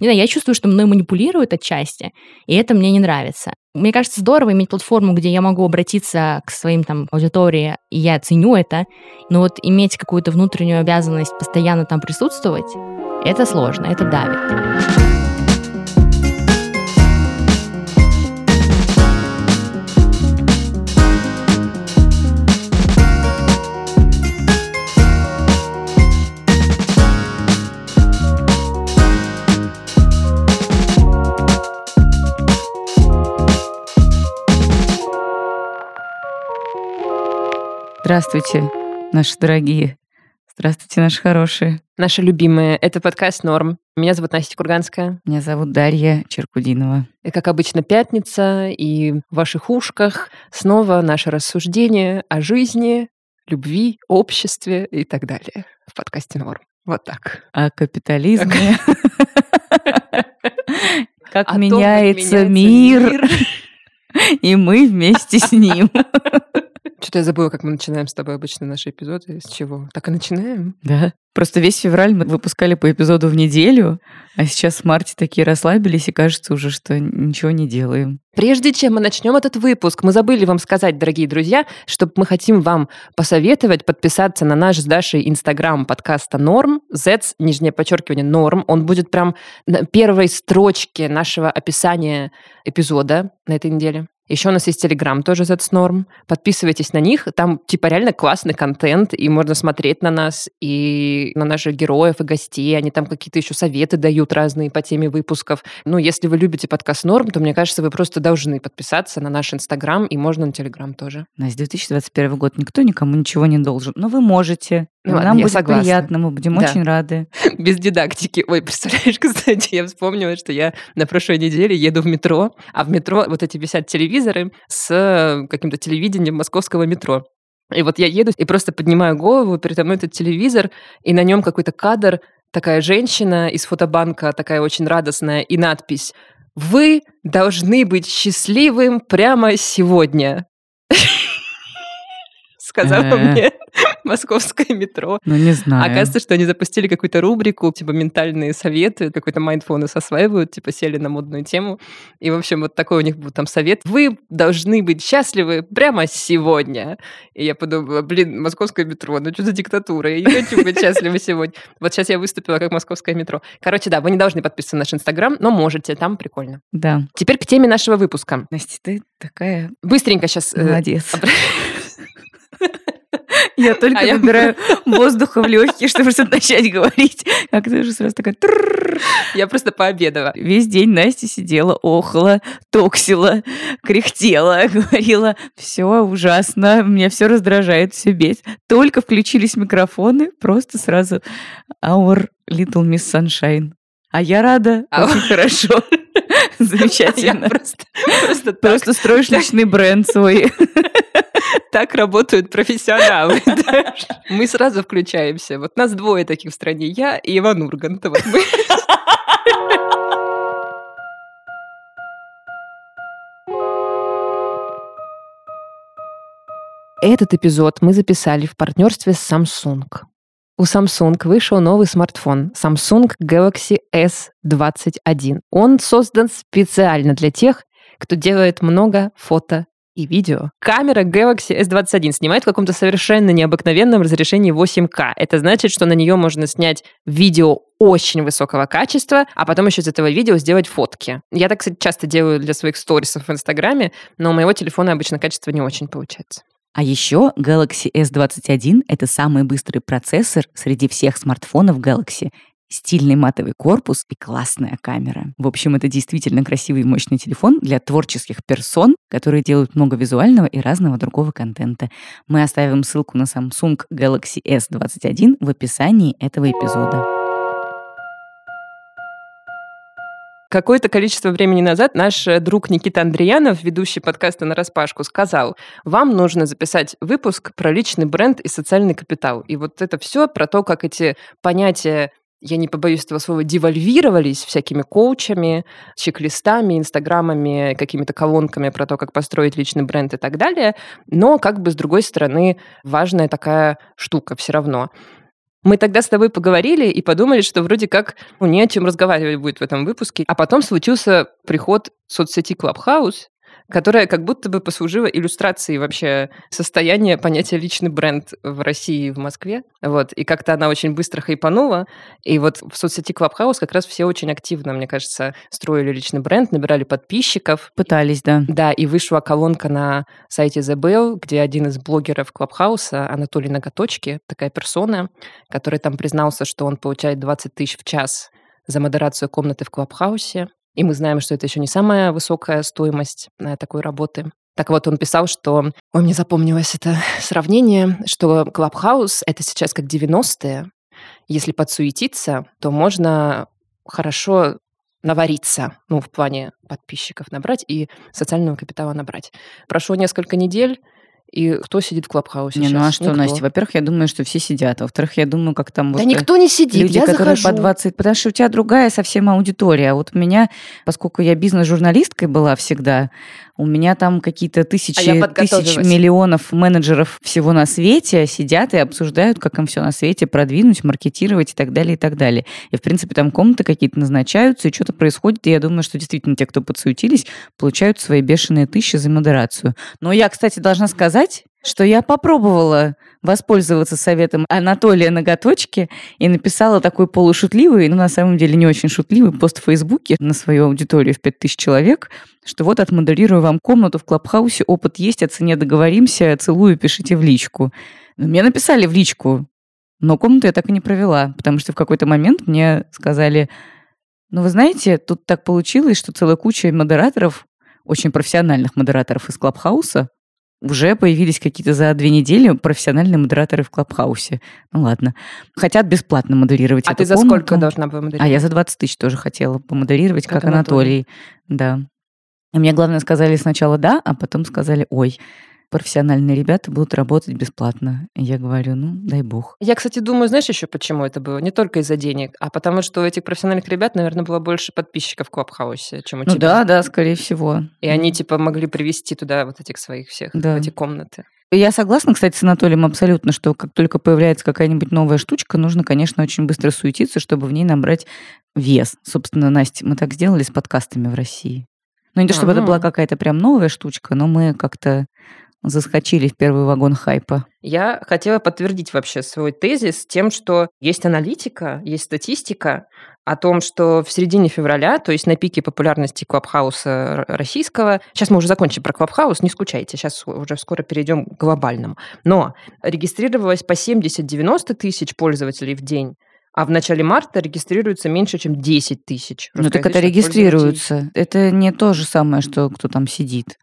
Не знаю, я чувствую, что мной манипулируют отчасти, и это мне не нравится. Мне кажется, здорово иметь платформу, где я могу обратиться к своим там аудитории, и я ценю это, но вот иметь какую-то внутреннюю обязанность постоянно там присутствовать, это сложно, это давит. Здравствуйте, наши дорогие. Здравствуйте, наши хорошие. Наши любимые. Это подкаст «Норм». Меня зовут Настя Курганская. Меня зовут Дарья Черкудинова. И, как обычно, пятница, и в ваших ушках снова наше рассуждение о жизни, любви, обществе и так далее в подкасте «Норм». Вот так. О капитализме. Как меняется мир. И мы вместе с ним. Что-то я забыла, как мы начинаем с тобой обычно наши эпизоды. С чего? Так и начинаем? Да. Просто весь февраль мы выпускали по эпизоду в неделю, а сейчас в марте такие расслабились, и кажется уже, что ничего не делаем. Прежде чем мы начнем этот выпуск, мы забыли вам сказать, дорогие друзья, что мы хотим вам посоветовать подписаться на наш с Дашей инстаграм подкаста Норм, Z, нижнее подчеркивание Норм. Он будет прям на первой строчке нашего описания эпизода на этой неделе. Еще у нас есть Телеграм тоже That's Norm. Подписывайтесь на них. Там типа реально классный контент, и можно смотреть на нас, и на наших героев, и гостей. Они там какие-то еще советы дают разные по теме выпусков. Ну, если вы любите подкаст Норм, то, мне кажется, вы просто должны подписаться на наш Инстаграм, и можно на Телеграм тоже. Настя, 2021 год. Никто никому ничего не должен. Но вы можете. Ну, Нам ладно, будет согласна. приятно, мы будем да. очень рады. Без дидактики. Ой, представляешь, кстати, я вспомнила, что я на прошлой неделе еду в метро, а в метро вот эти висят телевизоры с каким-то телевидением московского метро. И вот я еду и просто поднимаю голову, передо мной этот телевизор, и на нем какой-то кадр, такая женщина из фотобанка, такая очень радостная, и надпись «Вы должны быть счастливым прямо сегодня» сказала мне московское метро. Ну, не знаю. Оказывается, что они запустили какую-то рубрику, типа ментальные советы, какой-то майндфулнес осваивают, типа сели на модную тему. И, в общем, вот такой у них был там совет. Вы должны быть счастливы прямо сегодня. И я подумала, блин, московское метро, ну что за диктатура? Я не хочу быть счастлива сегодня. Вот сейчас я выступила как московское метро. Короче, да, вы не должны подписываться на наш Инстаграм, но можете, там прикольно. Да. Теперь к теме нашего выпуска. Настя, ты такая... Быстренько сейчас... Э, Молодец. Э, я только а набираю я... воздуха в легкие, чтобы что-то начать говорить. Как ты уже сразу такая... Я просто пообедала. Весь день Настя сидела, охла, токсила, кряхтела, говорила, все ужасно, меня все раздражает, все бесит. Только включились микрофоны, просто сразу our little miss sunshine. А я рада, а очень хорошо. Замечательно. Я просто, просто, просто строишь личный бренд свой. Так работают профессионалы. Мы сразу включаемся. Вот нас двое таких в стране. Я и Иван Ургант. Вот мы. Этот эпизод мы записали в партнерстве с Samsung. У Samsung вышел новый смартфон Samsung Galaxy S21. Он создан специально для тех, кто делает много фото и видео. Камера Galaxy S21 снимает в каком-то совершенно необыкновенном разрешении 8К. Это значит, что на нее можно снять видео очень высокого качества, а потом еще из этого видео сделать фотки. Я так, кстати, часто делаю для своих сторисов в Инстаграме, но у моего телефона обычно качество не очень получается. А еще Galaxy S21 — это самый быстрый процессор среди всех смартфонов Galaxy стильный матовый корпус и классная камера. В общем, это действительно красивый и мощный телефон для творческих персон, которые делают много визуального и разного другого контента. Мы оставим ссылку на Samsung Galaxy S21 в описании этого эпизода. Какое-то количество времени назад наш э, друг Никита Андреянов, ведущий подкаста «На распашку», сказал, вам нужно записать выпуск про личный бренд и социальный капитал. И вот это все про то, как эти понятия я не побоюсь этого слова, девальвировались всякими коучами, чек-листами, инстаграмами, какими-то колонками про то, как построить личный бренд и так далее. Но, как бы, с другой стороны, важная такая штука все равно. Мы тогда с тобой поговорили и подумали, что вроде как ну, не о чем разговаривать будет в этом выпуске. А потом случился приход соцсети Clubhouse, которая как будто бы послужила иллюстрацией вообще состояния понятия личный бренд в России и в Москве. Вот. И как-то она очень быстро хайпанула. И вот в соцсети Clubhouse как раз все очень активно, мне кажется, строили личный бренд, набирали подписчиков. Пытались, да. Да, и вышла колонка на сайте The Bell, где один из блогеров Clubhouse, Анатолий Ноготочки, такая персона, который там признался, что он получает 20 тысяч в час за модерацию комнаты в Клабхаусе. И мы знаем, что это еще не самая высокая стоимость э, такой работы. Так вот, он писал, что... Ой, мне запомнилось это сравнение, что Клабхаус — это сейчас как 90-е. Если подсуетиться, то можно хорошо навариться, ну, в плане подписчиков набрать и социального капитала набрать. Прошло несколько недель, и кто сидит в Клабхаусе Не, сейчас? ну а что, Никто. Настя? Во-первых, я думаю, что все сидят. Во-вторых, я думаю, как там... Да вот, э, никто не сидит, люди, я которые захожу. по 20, потому что у тебя другая совсем аудитория. А вот у меня, поскольку я бизнес-журналисткой была всегда, у меня там какие-то тысячи, А тысяч миллионов менеджеров всего на свете сидят и обсуждают, как им все на свете продвинуть, маркетировать и так далее, и так далее. И, в принципе, там комнаты какие-то назначаются, и что-то происходит, и я думаю, что действительно те, кто подсуетились, получают свои бешеные тысячи за модерацию. Но я, кстати, должна сказать, что я попробовала воспользоваться советом Анатолия Ноготочки и написала такой полушутливый, но на самом деле не очень шутливый пост в Фейсбуке на свою аудиторию в 5000 человек, что вот отмодерирую вам комнату в Клабхаусе, опыт есть, о цене договоримся, целую, пишите в личку. Ну, Мне написали в личку, но комнату я так и не провела, потому что в какой-то момент мне сказали, ну, вы знаете, тут так получилось, что целая куча модераторов, очень профессиональных модераторов из Клабхауса, уже появились какие-то за две недели профессиональные модераторы в Клабхаусе. Ну ладно. Хотят бесплатно модерировать А ты за комнату. сколько должна была А модерировать? я за 20 тысяч тоже хотела помодерировать, Как как, Анатолий. Да. И мне, главное, сказали сначала да, а потом сказали, ой, профессиональные ребята будут работать бесплатно. И я говорю, ну, дай бог. Я, кстати, думаю, знаешь еще почему это было? Не только из-за денег, а потому что у этих профессиональных ребят, наверное, было больше подписчиков в Клабхаусе, чем у Ну тебя. да, да, скорее всего. И они, типа, могли привести туда вот этих своих всех, Да. в эти комнаты. Я согласна, кстати, с Анатолием абсолютно, что как только появляется какая-нибудь новая штучка, нужно, конечно, очень быстро суетиться, чтобы в ней набрать вес. Собственно, Настя, мы так сделали с подкастами в России. Ну, не то чтобы это Ага. была какая-то прям новая штучка, но мы как-то заскочили в первый вагон хайпа. Я хотела подтвердить вообще свой тезис тем, что есть аналитика, есть статистика о том, что в середине февраля, то есть на пике популярности Клабхауса российского, сейчас мы уже закончим про Клабхаус, не скучайте, сейчас уже скоро перейдем к глобальному, но регистрировалось по 70-90 тысяч пользователей в день, а в начале марта регистрируется меньше, чем 10 тысяч. Ну, так это регистрируется. Это не то же самое, что кто там сидит.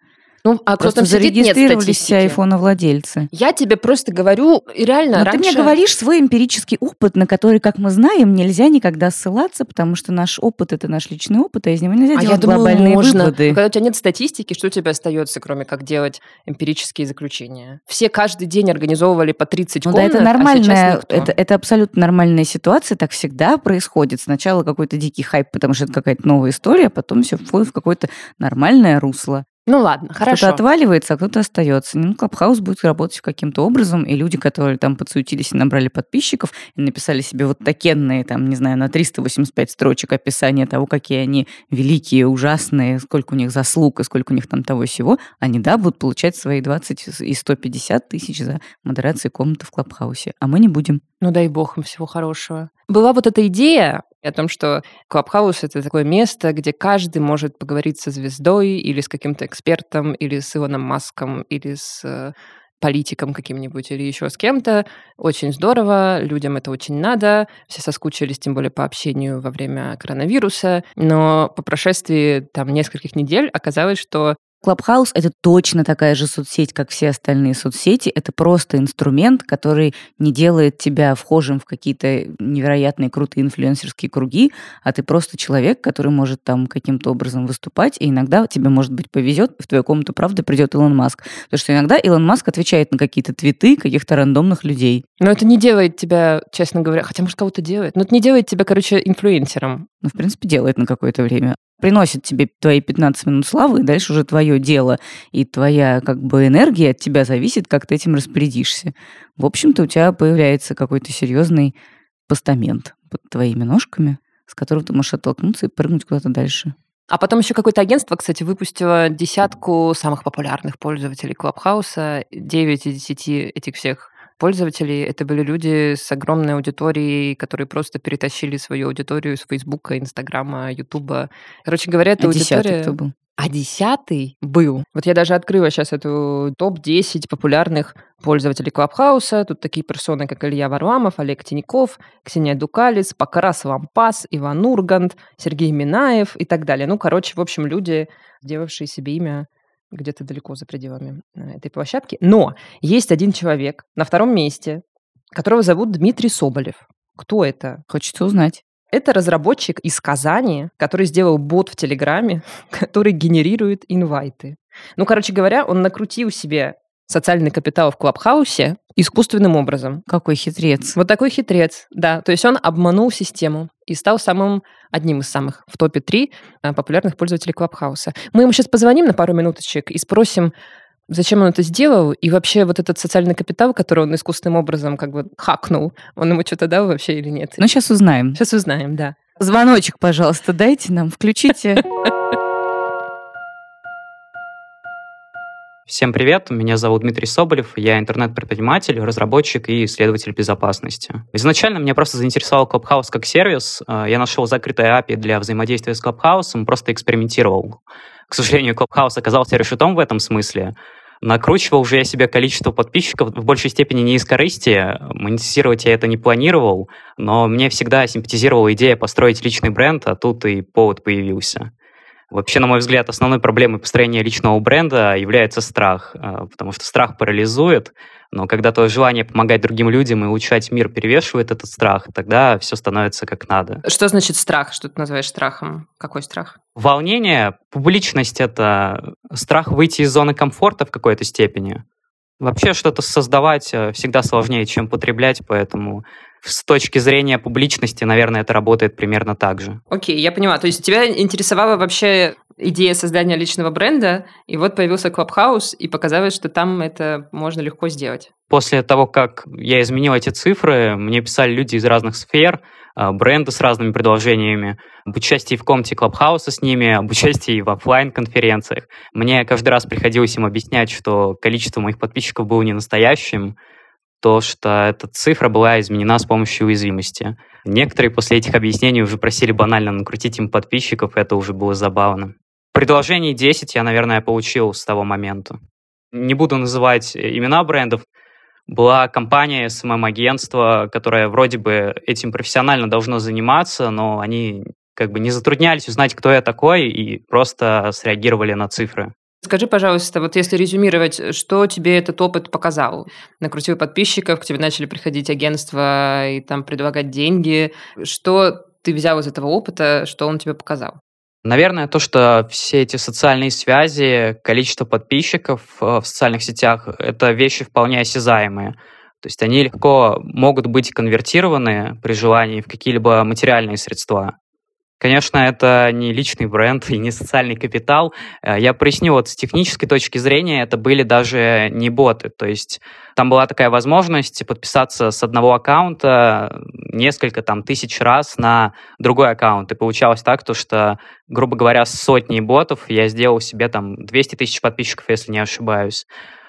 Ну, а кто Просто там сидит, нет зарегистрировались все айфоновладельцы. Я тебе просто говорю, реально, Но раньше... ты мне говоришь свой эмпирический опыт, на который, как мы знаем, нельзя никогда ссылаться, потому что наш опыт — это наш личный опыт, а из него нельзя А я делать думаю, глобальные можно. выводы. Когда у тебя нет статистики, что у тебя остается, кроме как делать эмпирические заключения? Все каждый день организовывали по 30 Ну да, комнат, это а нормальная, никто. это, это абсолютно нормальная ситуация, так всегда происходит. Сначала какой-то дикий хайп, потому что это какая-то новая история, а потом все входит в какое-то нормальное русло. Ну ладно, хорошо. Кто-то отваливается, а кто-то остается. Ну, Клабхаус будет работать каким-то образом, и люди, которые там подсуетились и набрали подписчиков, и написали себе вот такенные, там, не знаю, на 385 строчек описания того, какие они великие, ужасные, сколько у них заслуг и сколько у них там того всего, они, да, будут получать свои 20 и 150 тысяч за модерацию комнаты в Клабхаусе. А мы не будем. Ну дай бог им всего хорошего. Была вот эта идея о том, что Клабхаус — это такое место, где каждый может поговорить со звездой или с каким-то экспертом, или с Илоном Маском, или с э, политиком каким-нибудь, или еще с кем-то. Очень здорово, людям это очень надо. Все соскучились, тем более по общению во время коронавируса. Но по прошествии там нескольких недель оказалось, что Клабхаус — это точно такая же соцсеть, как все остальные соцсети. Это просто инструмент, который не делает тебя вхожим в какие-то невероятные крутые инфлюенсерские круги, а ты просто человек, который может там каким-то образом выступать, и иногда тебе, может быть, повезет, и в твою комнату, правда, придет Илон Маск. Потому что иногда Илон Маск отвечает на какие-то твиты каких-то рандомных людей. но это не делает тебя, честно говоря, хотя, может, кого-то делает, но это не делает тебя, короче, инфлюенсером. Ну, в принципе, делает на какое-то время. Приносит тебе твои 15 минут славы, и дальше уже твое дело, и твоя как бы энергия от тебя зависит, как ты этим распорядишься. В общем-то, у тебя появляется какой-то серьезный постамент под твоими ножками, с которого ты можешь оттолкнуться и прыгнуть куда-то дальше. А потом еще какое-то агентство, кстати, выпустило десятку самых популярных пользователей Клабхауса. 9 из 10 этих всех пользователей это были люди с огромной аудиторией, которые просто перетащили свою аудиторию с Фейсбука, Инстаграма, Ютуба. Короче говоря, это а аудитория... кто был? А десятый был. Вот я даже открыла сейчас эту топ-10 популярных пользователей Клабхауса. Тут такие персоны, как Илья Варламов, Олег Тиняков, Ксения Дукалис, Покарас Лампас, Иван Ургант, Сергей Минаев и так далее. Ну, короче, в общем, люди, сделавшие себе имя где-то далеко за пределами э, этой площадки. Но есть один человек на втором месте, которого зовут Дмитрий Соболев. Кто это? Хочется узнать. Это разработчик из Казани, который сделал бот в Телеграме, который генерирует инвайты. Ну, короче говоря, он накрутил себе социальный капитал в Клабхаусе искусственным образом. Какой хитрец. Вот такой хитрец, да. То есть он обманул систему и стал самым одним из самых в топе 3 э, популярных пользователей Клабхауса. Мы ему сейчас позвоним на пару минуточек и спросим, Зачем он это сделал? И вообще вот этот социальный капитал, который он искусственным образом как бы хакнул, он ему что-то дал вообще или нет? Ну, сейчас узнаем. Сейчас узнаем, да. Звоночек, пожалуйста, дайте нам, включите. Всем привет, меня зовут Дмитрий Соболев, я интернет-предприниматель, разработчик и исследователь безопасности. Изначально меня просто заинтересовал Clubhouse как сервис. Э, я нашел закрытое API для взаимодействия с Clubhouse, просто экспериментировал. К сожалению, Clubhouse оказался решетом в этом смысле. Накручивал уже я себе количество подписчиков в большей степени не из корысти. Монетизировать я это не планировал, но мне всегда симпатизировала идея построить личный бренд, а тут и повод появился. Вообще, на мой взгляд, основной проблемой построения личного бренда является страх, э, потому что страх парализует, но когда твое желание помогать другим людям и улучшать мир перевешивает этот страх, тогда все становится как надо. Что значит страх? Что ты называешь страхом? Какой страх? Волнение, публичность — это страх выйти из зоны комфорта в какой-то степени. Вообще что-то создавать э, всегда сложнее, чем потреблять, поэтому с точки зрения публичности, наверное, это работает примерно так же. Окей, я поняла. То есть тебя интересовала вообще идея создания личного бренда, и вот появился Clubhouse, и показалось, что там это можно легко сделать. После того, как я изменил эти цифры, мне писали люди из разных сфер, а, бренды с разными предложениями, об участии в комнате Клабхауса с ними, об участии в офлайн конференциях Мне каждый раз приходилось им объяснять, что количество моих подписчиков было не настоящим, то, что эта цифра была изменена с помощью уязвимости. Некоторые после этих объяснений уже просили банально накрутить им подписчиков, это уже было забавно. Предложений 10 я, наверное, получил с того момента. Не буду называть имена брендов. Была компания, СММ-агентство, которое вроде бы этим профессионально должно заниматься, но они как бы не затруднялись узнать, кто я такой, и просто среагировали на цифры. Скажи, пожалуйста, вот если резюмировать, что тебе этот опыт показал? Накрутил подписчиков, к тебе начали приходить агентства и там предлагать деньги. Что ты взял из этого опыта, что он тебе показал? Наверное, то, что все эти социальные связи, количество подписчиков э, в социальных сетях — это вещи вполне осязаемые. То есть они легко могут быть конвертированы при желании в какие-либо материальные средства. Конечно, это не личный бренд и не социальный капитал. Э, я проясню, вот с технической точки зрения это были даже не боты. То есть там была такая возможность подписаться с одного аккаунта несколько там тысяч раз на другой аккаунт. И получалось так, то, что, грубо говоря, с сотней ботов я сделал себе там 200 тысяч подписчиков, если не ошибаюсь.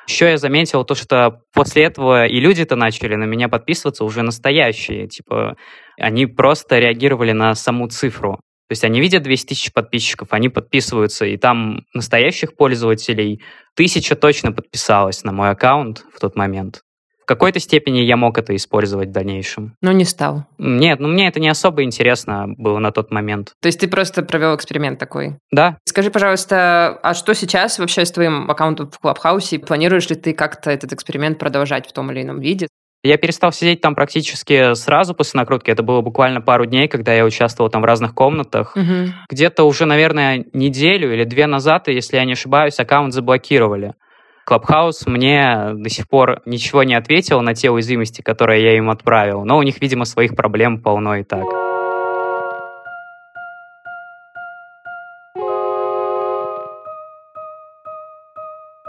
Еще я заметил то, что после этого и люди-то начали на меня подписываться уже настоящие. Типа, они просто реагировали на саму цифру. То есть они видят 200 тысяч подписчиков, они подписываются, и там настоящих пользователей тысяча точно подписалась на мой аккаунт в тот момент. В какой-то степени я мог это использовать в дальнейшем. Но не стал. Нет, ну мне это не особо интересно было на тот момент. То есть ты просто провел эксперимент такой? Да. Скажи, пожалуйста, а что сейчас вообще с твоим аккаунтом в Клабхаусе? Планируешь ли ты как-то этот эксперимент продолжать в том или ином виде? Я перестал сидеть там практически сразу после накрутки. Это было буквально пару дней, когда я участвовал там в разных комнатах. Угу. Где-то уже, наверное, неделю или две назад, если я не ошибаюсь, аккаунт заблокировали. Клабхаус мне до сих пор ничего не ответил на те уязвимости, которые я им отправил. Но у них, видимо, своих проблем полно и так.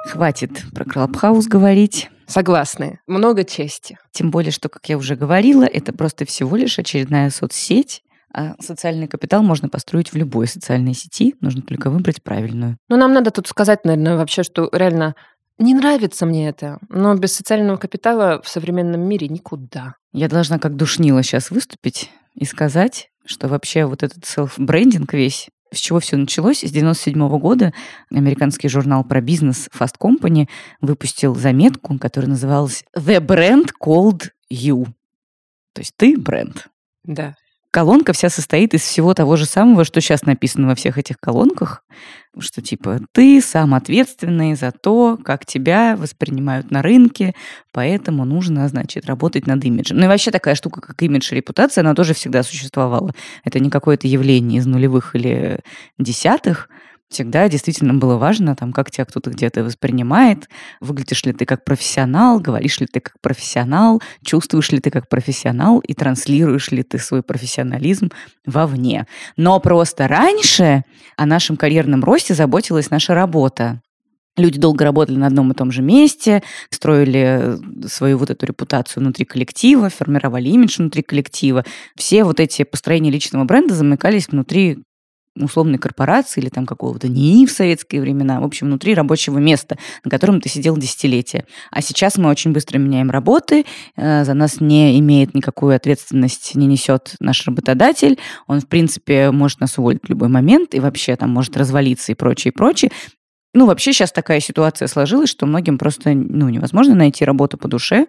Хватит про Клабхаус говорить. Согласны. Много чести. Тем более, что, как я уже говорила, это просто всего лишь очередная соцсеть, а социальный капитал можно построить в любой социальной сети, нужно только выбрать правильную. Ну, нам надо тут сказать, наверное, вообще, что реально не нравится мне это, но без социального капитала в современном мире никуда. Я должна как душнила сейчас выступить и сказать, что вообще вот этот селф-брендинг весь, с чего все началось? С 97 года американский журнал про бизнес Fast Company выпустил заметку, которая называлась «The Brand Called You». То есть ты бренд. Да колонка вся состоит из всего того же самого, что сейчас написано во всех этих колонках, что типа ты сам ответственный за то, как тебя воспринимают на рынке, поэтому нужно, значит, работать над имиджем. Ну и вообще такая штука, как имидж и репутация, она тоже всегда существовала. Это не какое-то явление из нулевых или десятых, Всегда действительно было важно, там, как тебя кто-то где-то воспринимает, выглядишь ли ты как профессионал, говоришь ли ты как профессионал, чувствуешь ли ты как профессионал и транслируешь ли ты свой профессионализм вовне. Но просто раньше о нашем карьерном росте заботилась наша работа. Люди долго работали на одном и том же месте, строили свою вот эту репутацию внутри коллектива, формировали имидж внутри коллектива. Все вот эти построения личного бренда замыкались внутри условной корпорации или там какого-то НИИ в советские времена, в общем, внутри рабочего места, на котором ты сидел десятилетия. А сейчас мы очень быстро меняем работы, э, за нас не имеет никакую ответственность, не несет наш работодатель, он, в принципе, может нас уволить в любой момент и вообще там может развалиться и прочее, и прочее. Ну, вообще сейчас такая ситуация сложилась, что многим просто ну, невозможно найти работу по душе,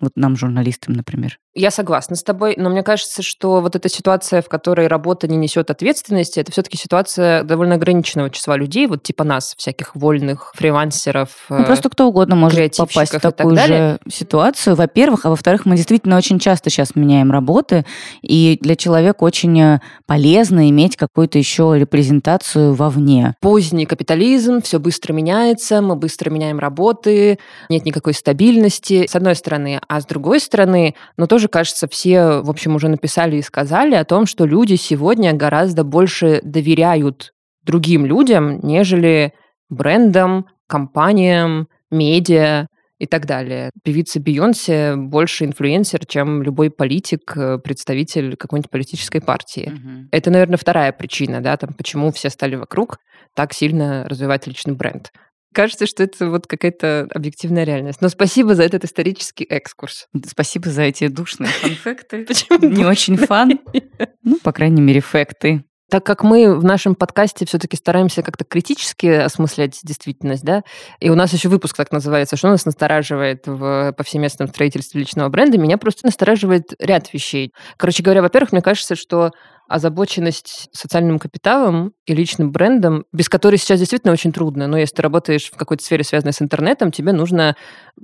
вот нам, журналистам, например. Я согласна с тобой, но мне кажется, что вот эта ситуация, в которой работа не несет ответственности, это все-таки ситуация довольно ограниченного числа людей, вот типа нас, всяких вольных фрилансеров. Ну, просто кто угодно может попасть в такую же ситуацию, во-первых, а во-вторых, мы действительно очень часто сейчас меняем работы, и для человека очень полезно иметь какую-то еще репрезентацию вовне. Поздний капитализм, все быстро меняется, мы быстро меняем работы, нет никакой стабильности, с одной стороны, а с другой стороны, ну тоже тоже, кажется, все, в общем, уже написали и сказали о том, что люди сегодня гораздо больше доверяют другим людям, нежели брендам, компаниям, медиа и так далее. Певица Бейонсе больше инфлюенсер, чем любой политик, э, представитель какой-нибудь политической партии. Угу. Это, наверное, вторая причина, да, там, почему все стали вокруг так сильно развивать личный бренд. Кажется, что это вот какая-то объективная реальность. Но спасибо за этот исторический экскурс. Спасибо за эти душные фан-факты. Почему? Не очень фан. Ну, по крайней мере, факты. Так как мы в нашем подкасте все-таки стараемся как-то критически осмыслять действительность, да, и у нас еще выпуск так называется, что нас настораживает в повсеместном строительстве личного бренда, меня просто настораживает ряд вещей. Короче говоря, во-первых, мне кажется, что озабоченность социальным капиталом и личным брендом, без которой сейчас действительно очень трудно. Но если ты работаешь в какой-то сфере, связанной с интернетом, тебе нужно,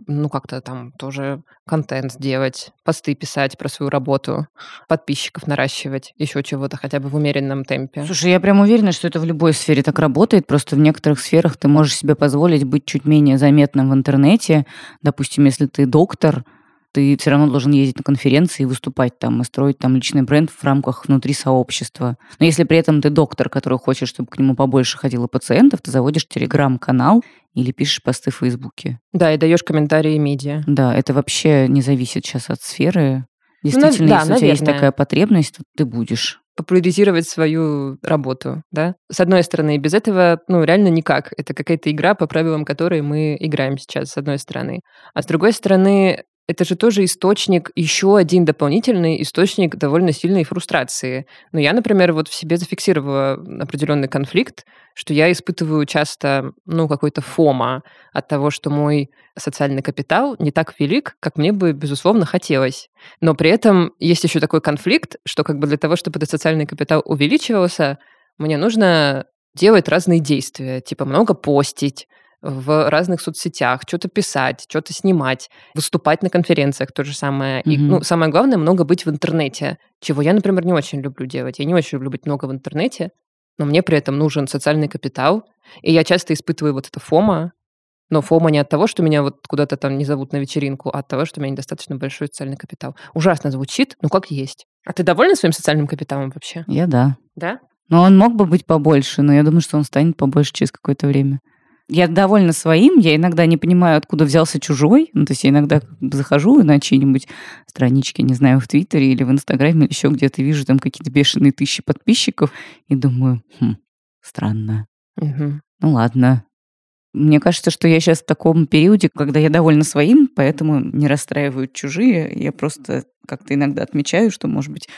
ну, как-то там тоже контент делать, посты писать про свою работу, подписчиков наращивать, еще чего-то хотя бы в умеренном темпе. Слушай, я прям уверена, что это в любой сфере так работает. Просто в некоторых сферах ты можешь себе позволить быть чуть менее заметным в интернете. Допустим, если ты доктор, ты все равно должен ездить на конференции и выступать там, и строить там личный бренд в рамках внутри сообщества. Но если при этом ты доктор, который хочет, чтобы к нему побольше ходило пациентов, ты заводишь телеграм-канал или пишешь посты в Фейсбуке. Да, и даешь комментарии медиа. Да, это вообще не зависит сейчас от сферы. Ну, Действительно, ну, да, если наверное. у тебя есть такая потребность, то ты будешь популяризировать свою работу, да? С одной стороны, без этого, ну, реально никак. Это какая-то игра, по правилам которой мы играем сейчас, с одной стороны. А с другой стороны, это же тоже источник, еще один дополнительный источник довольно сильной фрустрации. Но я, например, вот в себе зафиксировала определенный конфликт, что я испытываю часто, ну, какой-то фома от того, что мой социальный капитал не так велик, как мне бы, безусловно, хотелось. Но при этом есть еще такой конфликт, что как бы для того, чтобы этот социальный капитал увеличивался, мне нужно делать разные действия, типа много постить, в разных соцсетях, что-то писать, что-то снимать, выступать на конференциях, то же самое. Mm-hmm. И, ну, самое главное, много быть в интернете, чего я, например, не очень люблю делать. Я не очень люблю быть много в интернете, но мне при этом нужен социальный капитал, и я часто испытываю вот это фома, но фома не от того, что меня вот куда-то там не зовут на вечеринку, а от того, что у меня недостаточно большой социальный капитал. Ужасно звучит, но как есть. А ты довольна своим социальным капиталом вообще? Я да. Да? Но он мог бы быть побольше, но я думаю, что он станет побольше через какое-то время. Я довольна своим, я иногда не понимаю, откуда взялся чужой. Ну, то есть я иногда захожу на чьи-нибудь странички, не знаю, в Твиттере или в Инстаграме или еще где-то вижу там какие-то бешеные тысячи подписчиков и думаю, хм, странно. Мгм. Ну ладно. Мне кажется, что я сейчас в таком периоде, когда я довольна своим, поэтому не расстраивают чужие. Я просто как-то иногда отмечаю, что, может быть,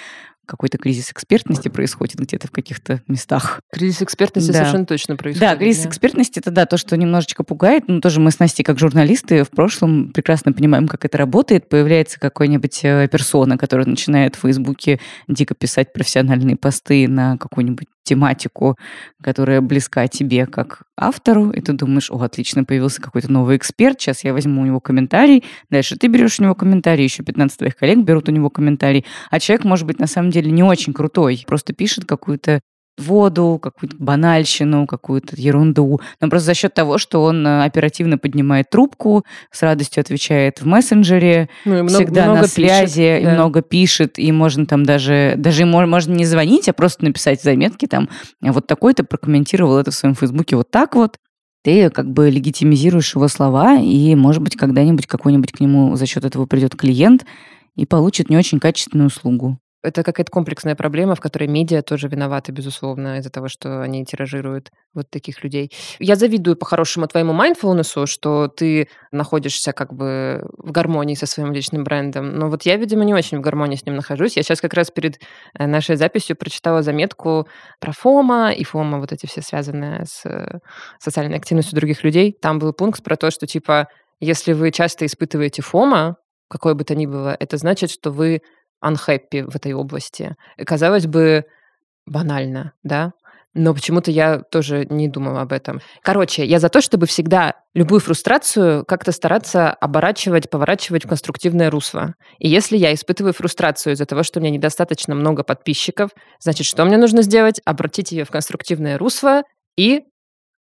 какой-то кризис экспертности происходит где-то в каких-то местах. Кризис экспертности Да. совершенно точно происходит. Да, кризис экспертности это да, то, что немножечко пугает. Но тоже мы с Настей, как журналисты, в прошлом прекрасно понимаем, как это работает. Появляется какой-нибудь э, персона, которая начинает в Фейсбуке дико писать профессиональные посты на какую-нибудь тематику, которая близка тебе как автору, и ты думаешь, о, отлично, появился какой-то новый эксперт, сейчас я возьму у него комментарий, дальше ты берешь у него комментарий, еще 15 твоих коллег берут у него комментарий, а человек может быть на самом деле не очень крутой, просто пишет какую-то воду, какую-то банальщину, какую-то ерунду. Но просто за счет того, что он э, оперативно поднимает трубку, с радостью отвечает в мессенджере, Ну, и много- всегда много на пишет, связи, и да. много пишет, и можно там даже, даже можно не звонить, а просто написать заметки там, «А вот такой-то прокомментировал это в своем фейсбуке вот так вот, ты как бы легитимизируешь его слова, и, может быть, когда-нибудь какой-нибудь к нему за счет этого придет клиент и получит не очень качественную услугу. Это какая-то комплексная проблема, в которой медиа тоже виноваты, безусловно, из-за того, что они тиражируют вот таких людей. Я завидую по-хорошему твоему mindfulness, что ты находишься как бы в гармонии со своим личным брендом. Но вот я, видимо, не очень в гармонии с ним нахожусь. Я сейчас как раз перед э, нашей записью прочитала заметку про ФОМа, и ФОМа вот эти все связанные с э, социальной активностью других людей. Там был пункт про то, что типа, если вы часто испытываете ФОМа, какое бы то ни было, это значит, что вы unhappy в этой области. Казалось бы, банально, да? Но почему-то я тоже не думала об этом. Короче, я за то, чтобы всегда любую фрустрацию как-то стараться оборачивать, поворачивать в конструктивное русло. И если я испытываю фрустрацию из-за того, что у меня недостаточно много подписчиков, значит, что мне нужно сделать? Обратить ее в конструктивное русло и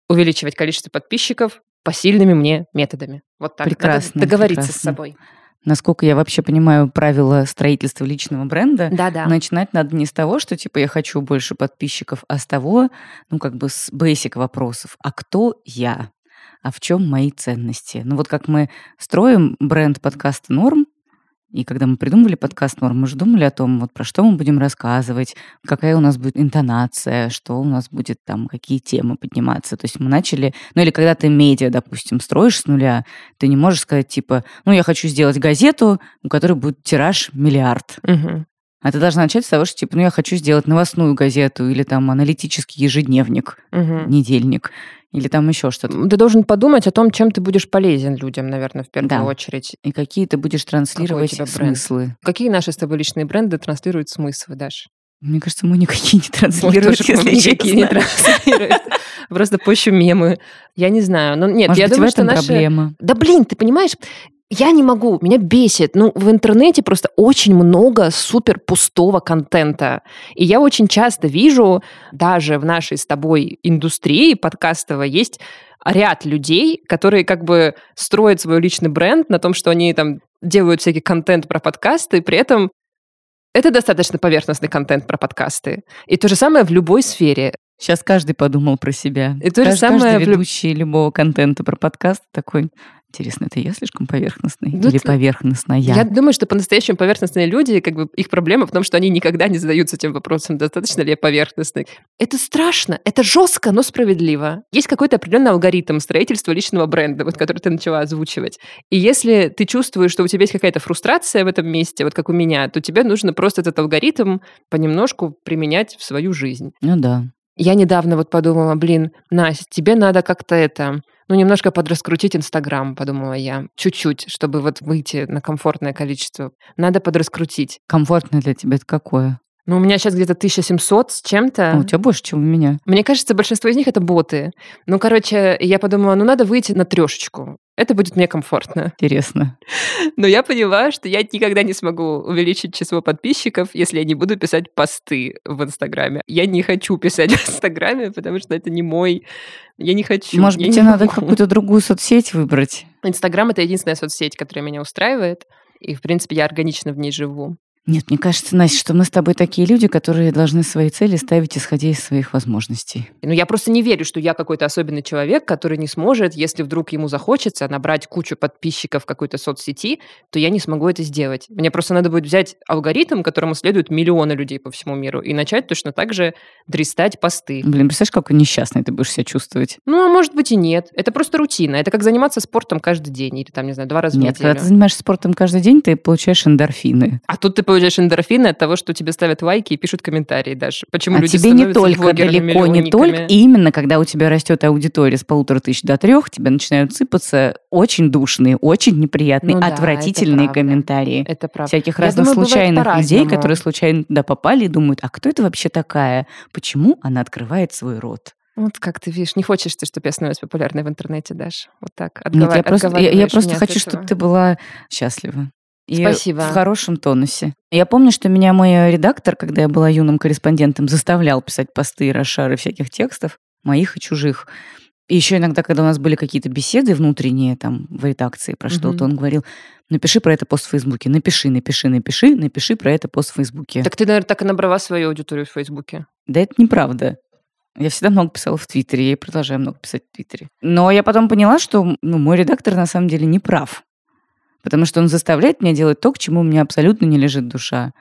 увеличивать количество подписчиков посильными мне методами. Вот так. Надо Прекрасно, договориться с прекрасно. собой. Насколько я вообще понимаю правила строительства личного бренда, Да-да. Начинать надо не с того, что типа я хочу больше подписчиков, а с того, ну как бы с basic вопросов. А кто я? А в чем мои ценности? Ну вот как мы строим бренд подкаста «Норм», и когда мы придумывали подкаст «Норм», мы же думали о том, вот про что мы будем рассказывать, какая у нас будет интонация, что у нас будет там, какие темы подниматься. То есть мы начали... Ну или когда ты медиа, допустим, строишь с нуля, ты не можешь сказать типа, ну я хочу сделать газету, у которой будет тираж миллиард. Мгм. А ты должна начать с того, что типа, ну я хочу сделать новостную газету или там аналитический ежедневник, Мгм. недельник, или там еще что-то. Ты должен подумать о том, чем ты будешь полезен людям, наверное, в первую Да. очередь. И какие ты будешь транслировать смыслы. Какие наши с тобой личные бренды транслируют смыслы, Даш? Мне кажется, мы никакие не транслируем, если никакие не транслируют. Просто пощу мемы. Я не знаю. Ну, нет, Может я быть, думаю, в этом что наши... проблема. Да блин, ты понимаешь, я не могу, меня бесит. Ну, в интернете просто очень много супер пустого контента. И я очень часто вижу, даже в нашей с тобой индустрии подкастовой, есть ряд людей, которые как бы строят свой личный бренд на том, что они там делают всякий контент про подкасты, при этом это достаточно поверхностный контент про подкасты. И то же самое в любой сфере. Сейчас каждый подумал про себя. И то же Кажд- самое Каждый в люб- ведущий любого контента про подкаст такой, интересно, это я слишком поверхностный? Ну, или поверхностная? Я думаю, что по-настоящему поверхностные люди, как бы их проблема в том, что они никогда не задаются тем вопросом, достаточно ли я поверхностный. Это страшно, это жестко, но справедливо. Есть какой-то определенный алгоритм строительства личного бренда, вот, который ты начала озвучивать. И если ты чувствуешь, что у тебя есть какая-то фрустрация в этом месте, вот как у меня, то тебе нужно просто этот алгоритм понемножку применять в свою жизнь. Ну да. Я недавно вот подумала, блин, Настя, тебе надо как-то это, ну, немножко подраскрутить Инстаграм, подумала я. Чуть-чуть, чтобы вот выйти на комфортное количество. Надо подраскрутить. Комфортно для тебя это какое? Ну, у меня сейчас где-то 1700 с чем-то. А у тебя больше, чем у меня. Мне кажется, большинство из них это боты. Ну, короче, я подумала, ну, надо выйти на трешечку. Это будет мне комфортно. Интересно. Но я поняла, что я никогда не смогу увеличить число подписчиков, если я не буду писать посты в Инстаграме. Я не хочу писать в Инстаграме, потому что это не мой... Я не хочу. Может быть, тебе надо могу. какую-то другую соцсеть выбрать? Инстаграм — это единственная соцсеть, которая меня устраивает. И, в принципе, я органично в ней живу. Нет, мне кажется, Настя, что мы с тобой такие люди, которые должны свои цели ставить, исходя из своих возможностей. Ну, я просто не верю, что я какой-то особенный человек, который не сможет, если вдруг ему захочется набрать кучу подписчиков в какой-то соцсети, то я не смогу это сделать. Мне просто надо будет взять алгоритм, которому следуют миллионы людей по всему миру, и начать точно так же дристать посты. Блин, представляешь, какой несчастный ты будешь себя чувствовать? Ну, а может быть и нет. Это просто рутина. Это как заниматься спортом каждый день или там, не знаю, два раза Нет, в неделю. когда ты занимаешься спортом каждый день, ты получаешь эндорфины. А тут ты получаешь эндорфины от того, что тебе ставят лайки и пишут комментарии даже. Почему а люди тебе не только, далеко не только. И именно когда у тебя растет аудитория с полутора тысяч до трех, тебе начинают сыпаться очень душные, очень неприятные, Ну да, отвратительные это правда. комментарии. Это правда. Всяких Я разных думаю, случайных людей, которые случайно туда попали и думают, а кто это вообще такая? Почему она открывает свой рот? Вот как ты видишь, не хочешь ты, чтобы я становилась популярной в интернете, Даш? Вот так. Нет, я просто, я, я просто хочу, этого. чтобы ты была счастлива. И Спасибо. в хорошем тонусе. Я помню, что меня мой редактор, когда я была юным корреспондентом, заставлял писать посты и расшары всяких текстов, моих и чужих. И еще иногда, когда у нас были какие-то беседы внутренние там в редакции про что-то, он говорил, напиши про это пост в Фейсбуке, напиши, напиши, напиши, напиши про это пост в Фейсбуке. Так ты, наверное, так и набрала свою аудиторию в Фейсбуке. Да это неправда. Я всегда много писала в Твиттере, я и продолжаю много писать в Твиттере. Но я потом поняла, что ну, мой редактор на самом деле не прав. Потому что он заставляет меня делать то, к чему у меня абсолютно не лежит душа.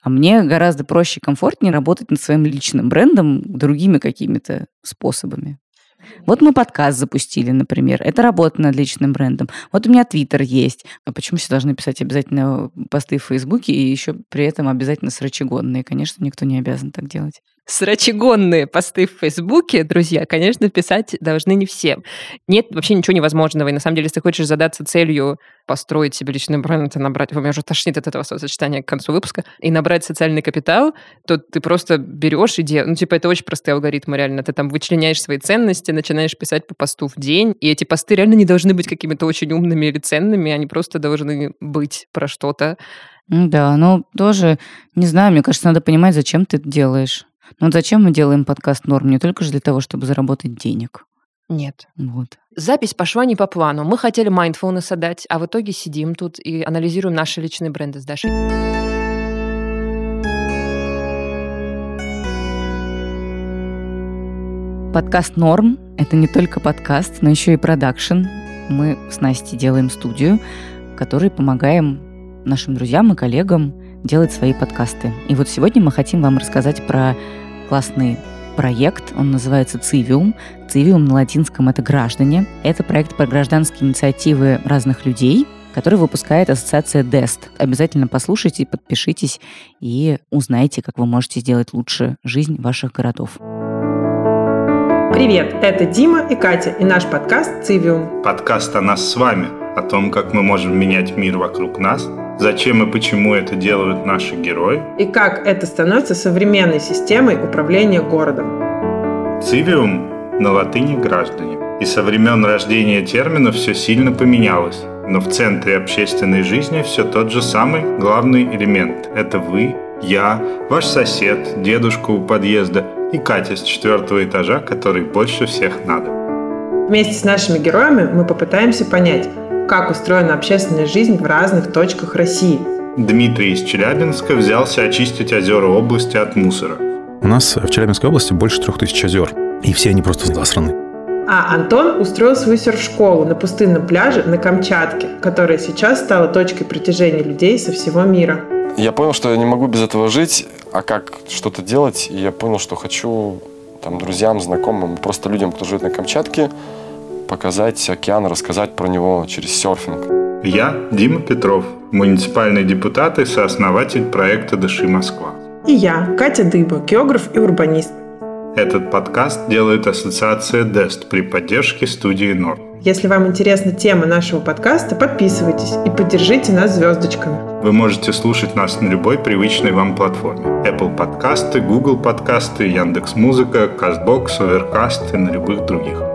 А мне гораздо проще и комфортнее работать над своим личным брендом другими какими-то способами. Вот мы подкаст запустили, например. Это работа над личным брендом. Вот у меня твиттер есть. А почему все должны писать обязательно посты в Фейсбуке и еще при этом обязательно срачегонные? Конечно, никто не обязан так делать. Срачегонные посты в Фейсбуке, друзья, конечно, писать должны не все. Нет вообще ничего невозможного. И на самом деле, если ты хочешь задаться целью построить себе личный бренд и набрать... Вы меня уже тошнит от этого сочетания к концу выпуска. И набрать социальный капитал, то ты просто берешь идею... Ну, типа, это очень простые алгоритмы, реально. Ты там вычленяешь свои ценности, начинаешь писать по посту в день. И эти посты реально не должны быть какими-то очень умными или ценными. Они просто должны быть про что-то. Да, ну тоже, не знаю, мне кажется, надо понимать, зачем ты это делаешь. Ну вот зачем мы делаем подкаст «Норм»? Не только же для того, чтобы заработать денег. Нет. Вот. Запись пошла не по плану. Мы хотели mindfulness дать, а в итоге сидим тут и анализируем наши личные бренды с Дашей. Подкаст «Норм» — это не только подкаст, но еще и продакшн. Мы с Настей делаем студию, в которой помогаем нашим друзьям и коллегам делать свои подкасты. И вот сегодня мы хотим вам рассказать про классный проект. Он называется «Цивиум». «Цивиум» на латинском — это «граждане». Это проект про гражданские инициативы разных людей, который выпускает ассоциация DEST. Обязательно послушайте, подпишитесь и узнайте, как вы можете сделать лучше жизнь ваших городов. Привет, это Дима и Катя и наш подкаст «Цивиум». Подкаст о нас с вами, о том, как мы можем менять мир вокруг нас, зачем и почему это делают наши герои. И как это становится современной системой управления городом. Цивиум на латыни «граждане». И со времен рождения термина все сильно поменялось. Но в центре общественной жизни все тот же самый главный элемент. Это вы, я, ваш сосед, дедушка у подъезда и Катя с четвертого этажа, который больше всех надо. Вместе с нашими героями мы попытаемся понять, как устроена общественная жизнь в разных точках России. Дмитрий из Челябинска взялся очистить озера области от мусора. У нас в Челябинской области больше трех тысяч озер, и все они просто засраны. А Антон устроил свою серф-школу на пустынном пляже на Камчатке, которая сейчас стала точкой притяжения людей со всего мира. Я понял, что я не могу без этого жить, а как что-то делать, и я понял, что хочу там, друзьям, знакомым, просто людям, кто живет на Камчатке, показать океан, рассказать про него через серфинг. Я Дима Петров, муниципальный депутат и сооснователь проекта «Дыши Москва». И я, Катя Дыба, географ и урбанист. Этот подкаст делает ассоциация DEST при поддержке студии Норм. Если вам интересна тема нашего подкаста, подписывайтесь и поддержите нас звездочками. Вы можете слушать нас на любой привычной вам платформе. Apple подкасты, Google подкасты, Яндекс Музыка, Castbox, Overcast и на любых других.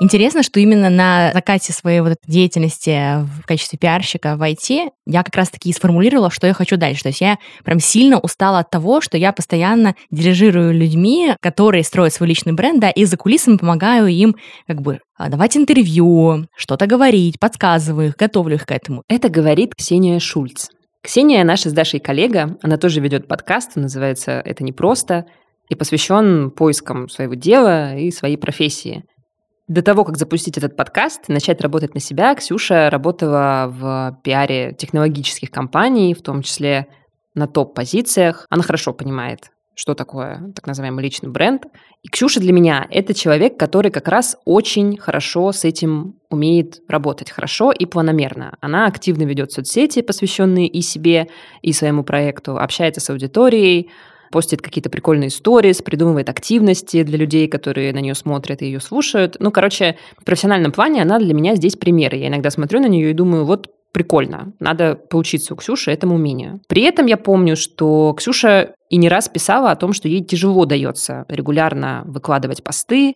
Интересно, что именно на закате своей вот этой деятельности в качестве пиарщика в IT я как раз-таки и сформулировала, что я хочу дальше. То есть я прям сильно устала от того, что я постоянно дирижирую людьми, которые строят свой личный бренд, да, и за кулисами помогаю им как бы а, давать интервью, что-то говорить, подсказываю их, готовлю их к этому. Это говорит Ксения Шульц. Ксения наша с Дашей коллега, она тоже ведет подкаст, называется «Это непросто», и посвящен поискам своего дела и своей профессии. До того, как запустить этот подкаст и начать работать на себя, Ксюша работала в пиаре технологических компаний, в том числе на топ-позициях. Она хорошо понимает, что такое так называемый личный бренд. И Ксюша для меня – это человек, который как раз очень хорошо с этим умеет работать хорошо и планомерно. Она активно ведет соцсети, посвященные и себе, и своему проекту, общается с аудиторией, постит какие-то прикольные истории, придумывает активности для людей, которые на нее смотрят и ее слушают. Ну, короче, в профессиональном плане она для меня здесь пример. Я иногда смотрю на нее и думаю, вот прикольно, надо поучиться у Ксюши этому умению. При этом я помню, что Ксюша и не раз писала о том, что ей тяжело дается регулярно выкладывать посты,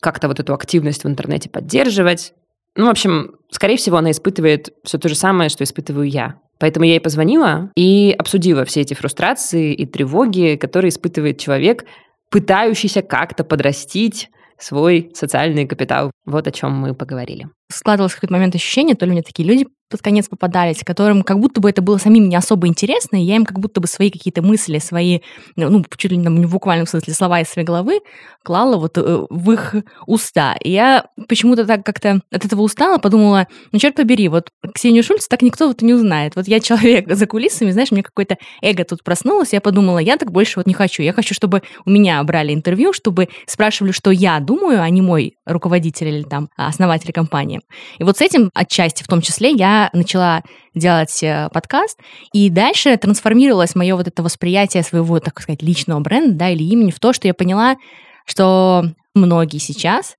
как-то вот эту активность в интернете поддерживать. Ну, в общем, скорее всего, она испытывает все то же самое, что испытываю я. Поэтому я ей позвонила и обсудила все эти фрустрации и тревоги, которые испытывает человек, пытающийся как-то подрастить свой социальный капитал. Вот о чем мы поговорили. Складывалось в какой-то момент ощущение, то ли мне такие люди под конец попадались, которым как будто бы это было самим не особо интересно, и я им как будто бы свои какие-то мысли, свои, ну, чуть ли не в буквальном смысле слова из своей головы клала вот э, в их уста. И я почему-то так как-то от этого устала, подумала, ну, черт побери, вот Ксению Шульц так никто вот не узнает. Вот я человек за кулисами, знаешь, мне какое-то эго тут проснулось, я подумала, я так больше вот не хочу. Я хочу, чтобы у меня брали интервью, чтобы спрашивали, что я думаю, а не мой руководитель или там основатель компании. И вот с этим отчасти в том числе я начала делать э, подкаст, и дальше трансформировалось мое вот это восприятие своего, так сказать, личного бренда, да, или имени в то, что я поняла, что многие сейчас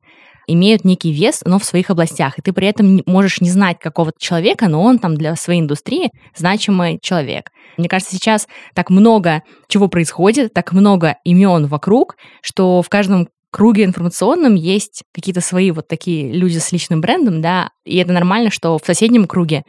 имеют некий вес, но в своих областях, и ты при этом можешь не знать какого-то человека, но он там для своей индустрии значимый человек. Мне кажется, сейчас так много чего происходит, так много имен вокруг, что в каждом круге информационном есть какие-то свои вот такие люди с личным брендом, да, и это нормально, что в соседнем круге,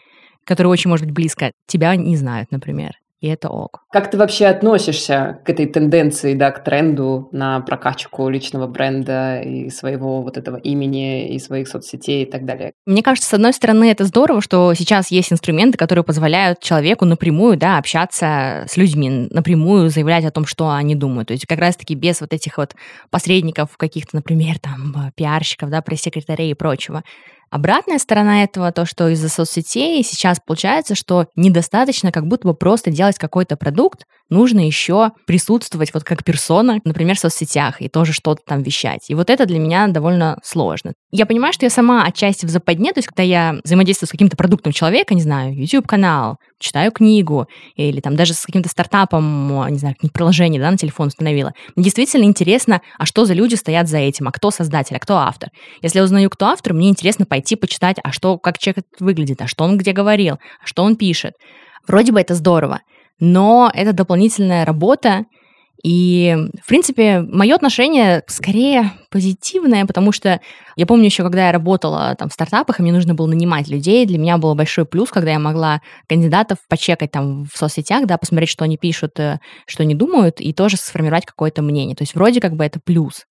который очень может быть близко, тебя не знают, например и это ок. Как ты вообще относишься к этой тенденции, да, к тренду на прокачку личного бренда и своего вот этого имени, и своих соцсетей и так далее? Мне кажется, с одной стороны, это здорово, что сейчас есть инструменты, которые позволяют человеку напрямую, да, общаться с людьми, напрямую заявлять о том, что они думают. То есть как раз-таки без вот этих вот посредников каких-то, например, там, пиарщиков, да, пресс-секретарей и прочего. Обратная сторона этого, то, что из-за соцсетей сейчас получается, что недостаточно как будто бы просто делать какой-то продукт, нужно еще присутствовать вот как персона, например, в соцсетях, и тоже что-то там вещать. И вот это для меня довольно сложно. Я понимаю, что я сама отчасти в западне, то есть когда я взаимодействую с каким-то продуктом человека, не знаю, YouTube-канал, читаю книгу, или там даже с каким-то стартапом, не знаю, приложение да, на телефон установила, мне действительно интересно, а что за люди стоят за этим, а кто создатель, а кто автор. Если я узнаю, кто автор, мне интересно пойти почитать, а что, как человек выглядит, а что он где говорил, а что он пишет. Вроде бы это здорово, но это дополнительная работа, и, в принципе, мое отношение скорее позитивное, потому что я помню еще, когда я работала там в стартапах, и мне нужно было нанимать людей, для меня был большой плюс, когда я могла кандидатов почекать там в соцсетях, да, посмотреть, что они пишут, э, что они думают, и тоже сформировать какое-то мнение. То есть вроде как бы это плюс.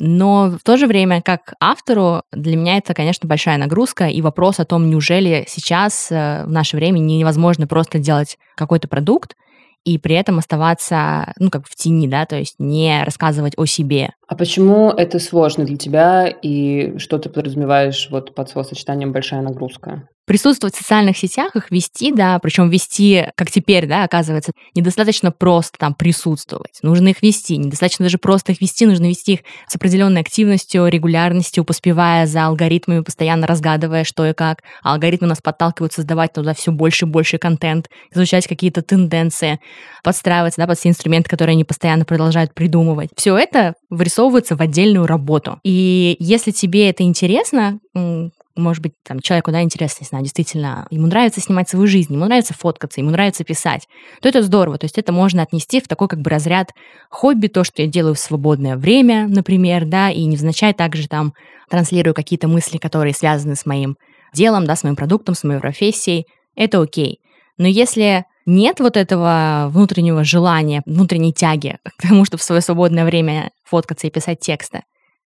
Но в то же время, как автору, для меня это, конечно, большая нагрузка и вопрос о том, неужели сейчас, э, в наше время, невозможно просто делать какой-то продукт, и при этом оставаться, ну, как в тени, да, то есть не рассказывать о себе. А почему это сложно для тебя и что ты подразумеваешь вот под словосочетанием «большая нагрузка»? Присутствовать в социальных сетях, их вести, да, причем вести, как теперь, да, оказывается, недостаточно просто там присутствовать. Нужно их вести. Недостаточно даже просто их вести, нужно вести их с определенной активностью, регулярностью, поспевая за алгоритмами, постоянно разгадывая, что и как. А алгоритмы нас подталкивают создавать туда все больше и больше контент, изучать какие-то тенденции, подстраиваться, да, под все инструменты, которые они постоянно продолжают придумывать. Все это вырисовывается в отдельную работу. И если тебе это интересно, может быть, там, человеку, да, интересно, не знаю, действительно, ему нравится снимать свою жизнь, ему нравится фоткаться, ему нравится писать, то это здорово. То есть это можно отнести в такой как бы разряд хобби, то, что я делаю в свободное время, например, да, и невзначай также там транслирую какие-то мысли, которые связаны с моим делом, да, с моим продуктом, с моей профессией, это окей. Но если нет вот этого внутреннего желания, внутренней тяги к тому, чтобы в свое свободное время фоткаться и писать тексты,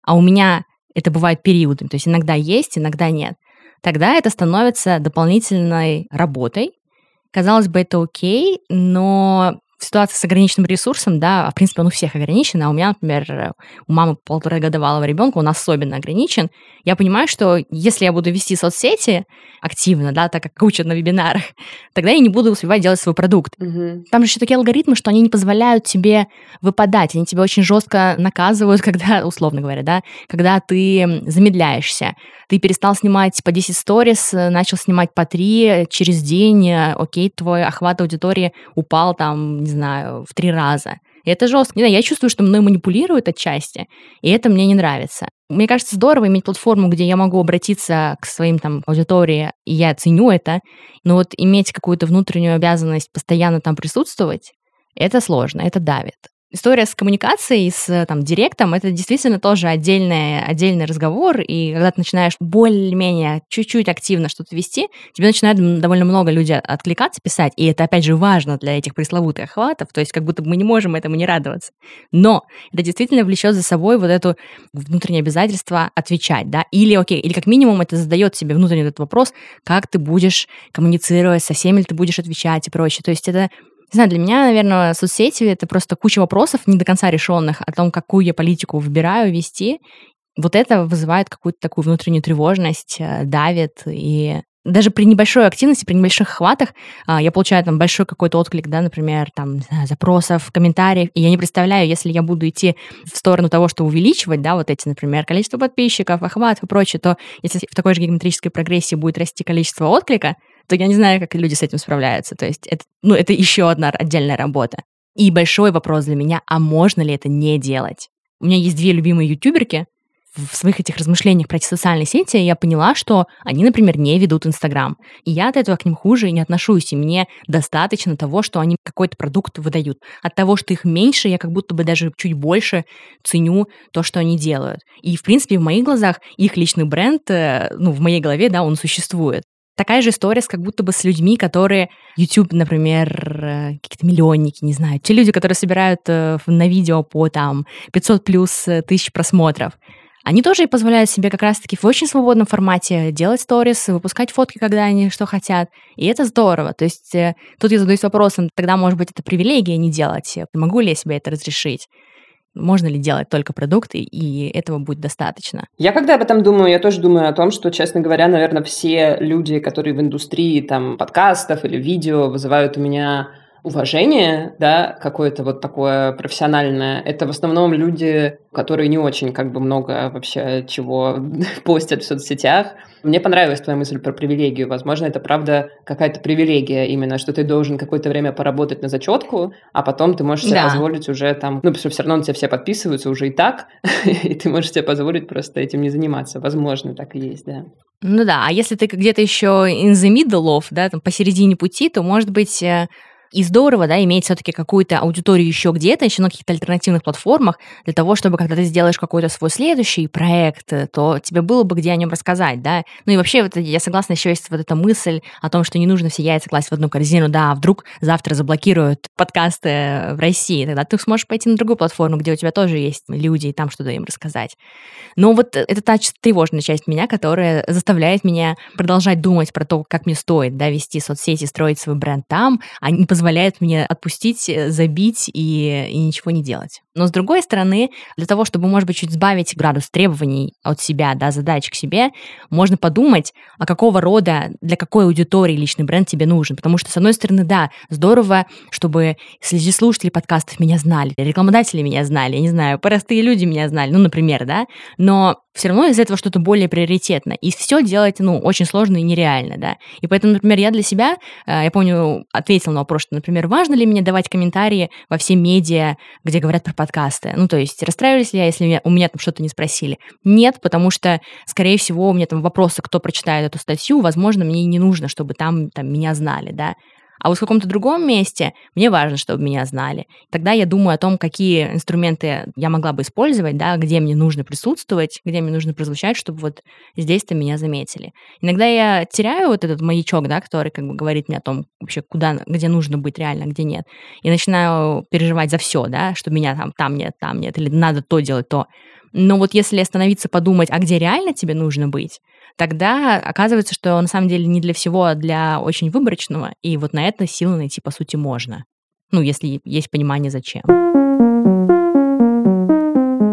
а у меня это бывает периодами, то есть иногда есть, иногда нет, тогда это становится дополнительной работой. Казалось бы, это окей, но ситуации с ограниченным ресурсом, да, а в принципе он у всех ограничен, а у меня, например, у мамы полуторагодовалого ребенка, он особенно ограничен, я понимаю, что если я буду вести соцсети активно, да, так как учат на вебинарах, тогда я не буду успевать делать свой продукт. Мгм. Там же еще такие алгоритмы, что они не позволяют тебе выпадать, они тебя очень жестко наказывают, когда, условно говоря, да, когда ты замедляешься. Ты перестал снимать по 10 сторис, э, начал снимать по 3 через день, э, окей, твой охват аудитории упал там, не знаю, в три раза. И это жестко. Не знаю, я чувствую, что мной манипулируют отчасти, и это мне не нравится. Мне кажется, здорово иметь платформу, где я могу обратиться к своим там аудитории, и я ценю это, но вот иметь какую-то внутреннюю обязанность постоянно там присутствовать, это сложно, это давит. История с коммуникацией, с там, директом, это действительно тоже отдельный, отдельный разговор, и когда ты начинаешь более-менее чуть-чуть активно что-то вести, тебе начинает м, довольно много людей откликаться, писать, и это, опять же, важно для этих пресловутых охватов, то есть как будто мы не можем этому не радоваться. Но это действительно влечет за собой вот это внутреннее обязательство отвечать, да, или, окей, или как минимум это задает себе внутренний этот вопрос, как ты будешь коммуницировать, со всеми ты будешь отвечать и прочее. То есть это не знаю, для меня, наверное, соцсети это просто куча вопросов не до конца решенных о том, какую я политику выбираю вести. Вот это вызывает какую-то такую внутреннюю тревожность, э, давит. И даже при небольшой активности, при небольших охватах а, я получаю там большой какой-то отклик, да, например, там, запросов, комментариев, и я не представляю, если я буду идти в сторону того, что увеличивать, да, вот эти, например, количество подписчиков, охватов и прочее, то если в такой же геометрической прогрессии будет расти количество отклика, то я не знаю, как люди с этим справляются. То есть это, ну, это еще одна отдельная работа. И большой вопрос для меня, а можно ли это не делать? У меня есть две любимые ютуберки. В своих этих размышлениях про эти социальные сети я поняла, что они, например, не ведут Инстаграм. И я от этого к ним хуже не отношусь. И мне достаточно того, что они какой-то продукт выдают. От того, что их меньше, я как будто бы даже чуть больше ценю то, что они делают. И, в принципе, в моих глазах их личный бренд, э, ну, в моей голове, да, он существует. Такая же история как будто бы с людьми, которые YouTube, например, э, какие-то миллионники, не знаю, те люди, которые собирают э, на видео по там 500 плюс э, тысяч просмотров. Они тоже и позволяют себе как раз-таки в очень свободном формате делать сторис, выпускать фотки, когда они что хотят. И это здорово. То есть тут я задаюсь вопросом, тогда, может быть, это привилегия не делать. Могу ли я себе это разрешить? Можно ли делать только продукты, и этого будет достаточно? Я когда об этом думаю, я тоже думаю о том, что, честно говоря, наверное, все люди, которые в индустрии там подкастов или видео вызывают у меня уважение, да, какое-то вот такое профессиональное, это в основном люди, которые не очень как бы много вообще чего постят в соцсетях. Мне понравилась твоя мысль про привилегию. Возможно, это правда какая-то привилегия именно, что ты должен какое-то время поработать на зачетку, а потом ты можешь себе Да. позволить уже там, ну, потому что все равно на тебя все подписываются уже и так, и ты можешь себе позволить просто этим не заниматься. Возможно, так и есть, да. Ну да, а если ты где-то еще in the middle of, да, там посередине пути, то, может быть, э, и здорово, да, иметь все-таки какую-то аудиторию еще где-то, еще на каких-то альтернативных платформах, для того, чтобы, когда ты сделаешь какой-то свой следующий проект, э, то тебе было бы где о нем рассказать, да. Ну и вообще, вот я согласна, еще есть вот эта мысль о том, что не нужно все яйца класть в одну корзину, да, а вдруг завтра заблокируют подкасты э, в России, тогда ты сможешь пойти на другую платформу, где у тебя тоже есть люди, и там что-то им рассказать. Но вот э, это та тревожная часть меня, которая заставляет меня продолжать думать про то, как мне стоит да, вести соцсети, строить свой бренд там, а не позволяет мне отпустить, э, забить и, и ничего не делать. Но с другой стороны, для того, чтобы, может быть, чуть сбавить градус требований от себя, да, задач к себе, можно подумать, а какого рода, для какой аудитории личный бренд тебе нужен. Потому что, с одной стороны, да, здорово, чтобы среди слушателей подкастов меня знали, рекламодатели меня знали, я не знаю, простые люди меня знали, ну, например, да, но все равно из этого что-то более приоритетно. И все делать, ну, очень сложно и нереально, да. И поэтому, например, я для себя, э, я помню, ответила на вопрос, что, например, важно ли мне давать комментарии во все медиа, где говорят про подкасты? Ну, то есть, расстраивались ли я, если меня, у меня там что-то не спросили? Нет, потому что, скорее всего, у меня там вопросы, кто прочитает эту статью, возможно, мне не нужно, чтобы там, там меня знали, да. А вот в каком-то другом месте мне важно, чтобы меня знали. Тогда я думаю о том, какие инструменты я могла бы использовать, да, где мне нужно присутствовать, где мне нужно прозвучать, чтобы вот здесь-то меня заметили. Иногда я теряю вот этот маячок, да, который как бы говорит мне о том, вообще, куда, где нужно быть реально, где нет. И начинаю переживать за все, да, что меня там, там нет, там нет, или надо то делать, то. Но вот если остановиться, подумать, а где реально тебе нужно быть, тогда оказывается, что на самом деле не для всего, а для очень выборочного, и вот на это силы найти, по сути, можно. Ну, если есть понимание, зачем.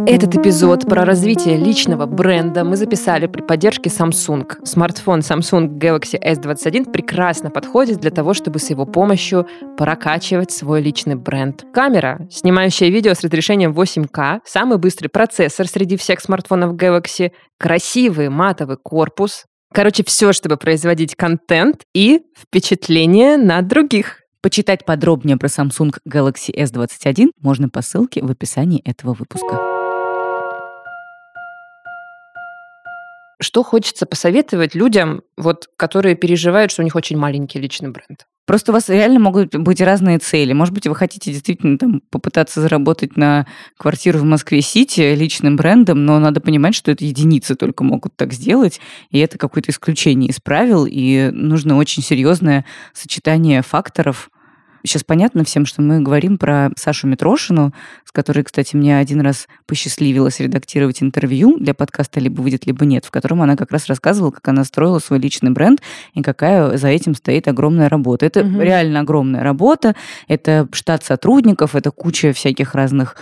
Этот эпизод про развитие личного бренда мы записали при поддержке Samsung. Смартфон Samsung Galaxy S21 прекрасно подходит для того, чтобы с его помощью прокачивать свой личный бренд. Камера, снимающая видео с разрешением 8К, самый быстрый процессор среди всех смартфонов Galaxy, красивый матовый корпус. Короче, все, чтобы производить контент и впечатление на других. Почитать подробнее про Samsung Galaxy S21 можно по ссылке в описании этого выпуска. Что хочется посоветовать людям, вот, которые переживают, что у них очень маленький личный бренд? Просто у вас реально могут быть разные цели. Может быть, вы хотите действительно там попытаться заработать на квартиру в Москве-Сити личным брендом, но надо понимать, что это единицы только могут так сделать, и это какое-то исключение из правил, и нужно очень серьезное сочетание факторов, Сейчас понятно всем, что мы говорим про Сашу Митрошину, с которой, кстати, мне один раз посчастливилось редактировать интервью для подкаста «Либо выйдет, либо нет», в котором она как раз рассказывала, как она строила свой личный бренд и какая за этим стоит огромная работа. Это угу. реально огромная работа, это штат сотрудников, это куча всяких разных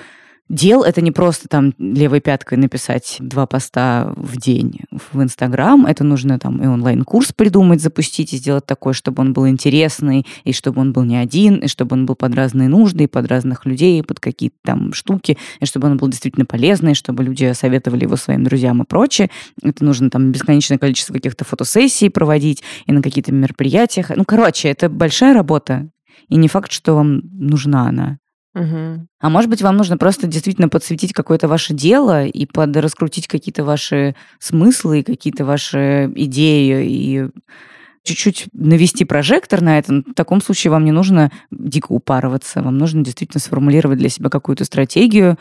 дел. Это не просто там левой пяткой написать два поста в день в Инстаграм. Это нужно там и онлайн-курс придумать, запустить и сделать такой, чтобы он был интересный, и чтобы он был не один, и чтобы он был под разные нужды, и под разных людей, и под какие-то там штуки, и чтобы он был действительно полезный, чтобы люди советовали его своим друзьям и прочее. Это нужно там бесконечное количество каких-то фотосессий проводить и на какие-то мероприятиях. Ну, короче, это большая работа, и не факт, что вам нужна она. Угу. А может быть, вам нужно просто действительно подсветить какое-то ваше дело и подраскрутить какие-то ваши смыслы, какие-то ваши идеи и чуть-чуть навести прожектор на это, в таком случае вам не нужно дико упарываться, вам нужно действительно сформулировать для себя какую-то стратегию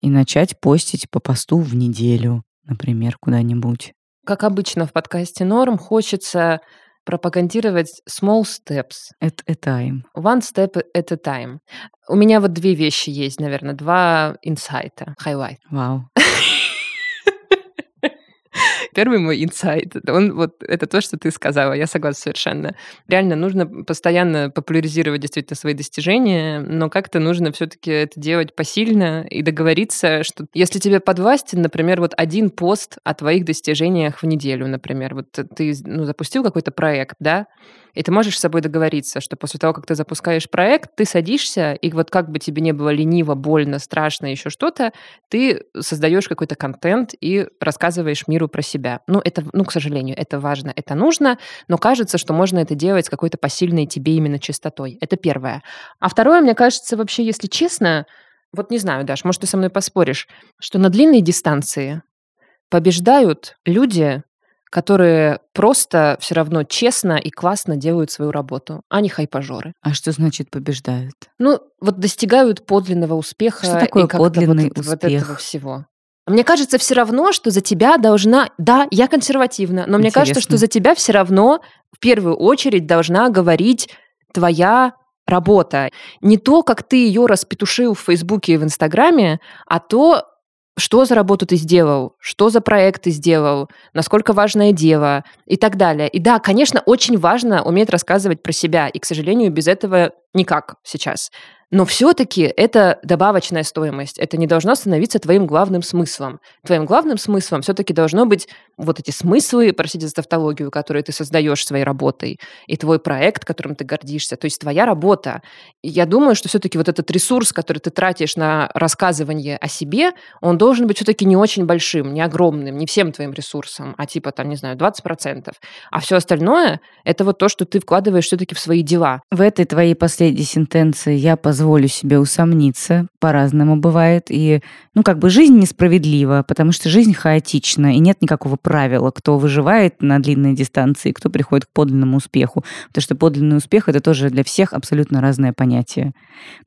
и начать постить по посту в неделю, например, куда-нибудь. Как обычно в подкасте «Норм» хочется пропагандировать small steps. At a time. One step at a time. У меня вот две вещи есть, наверное, два инсайта, highlight. Вау. Первый мой инсайт, он вот это то, что ты сказала, я согласна совершенно. Реально нужно постоянно популяризировать действительно свои достижения, но как-то нужно все-таки это делать посильно и договориться, что если тебе подвластен, например, вот один пост о твоих достижениях в неделю, например, вот ты ну, запустил какой-то проект, да, и ты можешь с собой договориться, что после того, как ты запускаешь проект, ты садишься, и вот как бы тебе не было лениво, больно, страшно, еще что-то, ты создаешь какой-то контент и рассказываешь миру про себя. Ну, это, ну, к сожалению, это важно, это нужно, но кажется, что можно это делать с какой-то посильной тебе именно чистотой. Это первое. А второе, мне кажется, вообще, если честно, вот не знаю, Даш, может, ты со мной поспоришь, что на длинной дистанции побеждают люди, которые просто все равно честно и классно делают свою работу, а не хайпажоры. А что значит побеждают? Ну, вот достигают подлинного успеха. Что такое и подлинный вот, успех? Вот этого всего. Мне кажется, все равно, что за тебя должна... Да, я консервативна, но мне кажется, что за тебя все равно в первую очередь должна говорить твоя работа. Не то, как ты ее распетушил в Фейсбуке и в Инстаграме, а то, что за работу ты сделал, что за проект ты сделал, насколько важное дело и так далее. И да, конечно, очень важно уметь рассказывать про себя, и, к сожалению, без этого никак сейчас. Но все-таки это добавочная стоимость. Это не должно становиться твоим главным смыслом. Твоим главным смыслом все-таки должно быть вот эти смыслы, простите за тавтологию, которые ты создаешь своей работой, и твой проект, которым ты гордишься, то есть твоя работа. Я думаю, что все-таки вот этот ресурс, который ты тратишь на рассказывание о себе, он должен быть все-таки не очень большим, не огромным, не всем твоим ресурсом, а типа там, не знаю, 20%. А все остальное — это вот то, что ты вкладываешь все-таки в свои дела. В этой твоей последней сентенции я позволю себе усомниться. По-разному бывает. И, ну, как бы жизнь несправедлива, потому что жизнь хаотична, и нет никакого правила, кто выживает на длинной дистанции, кто приходит к подлинному успеху. Потому что подлинный успех — это тоже для всех абсолютно разное понятие.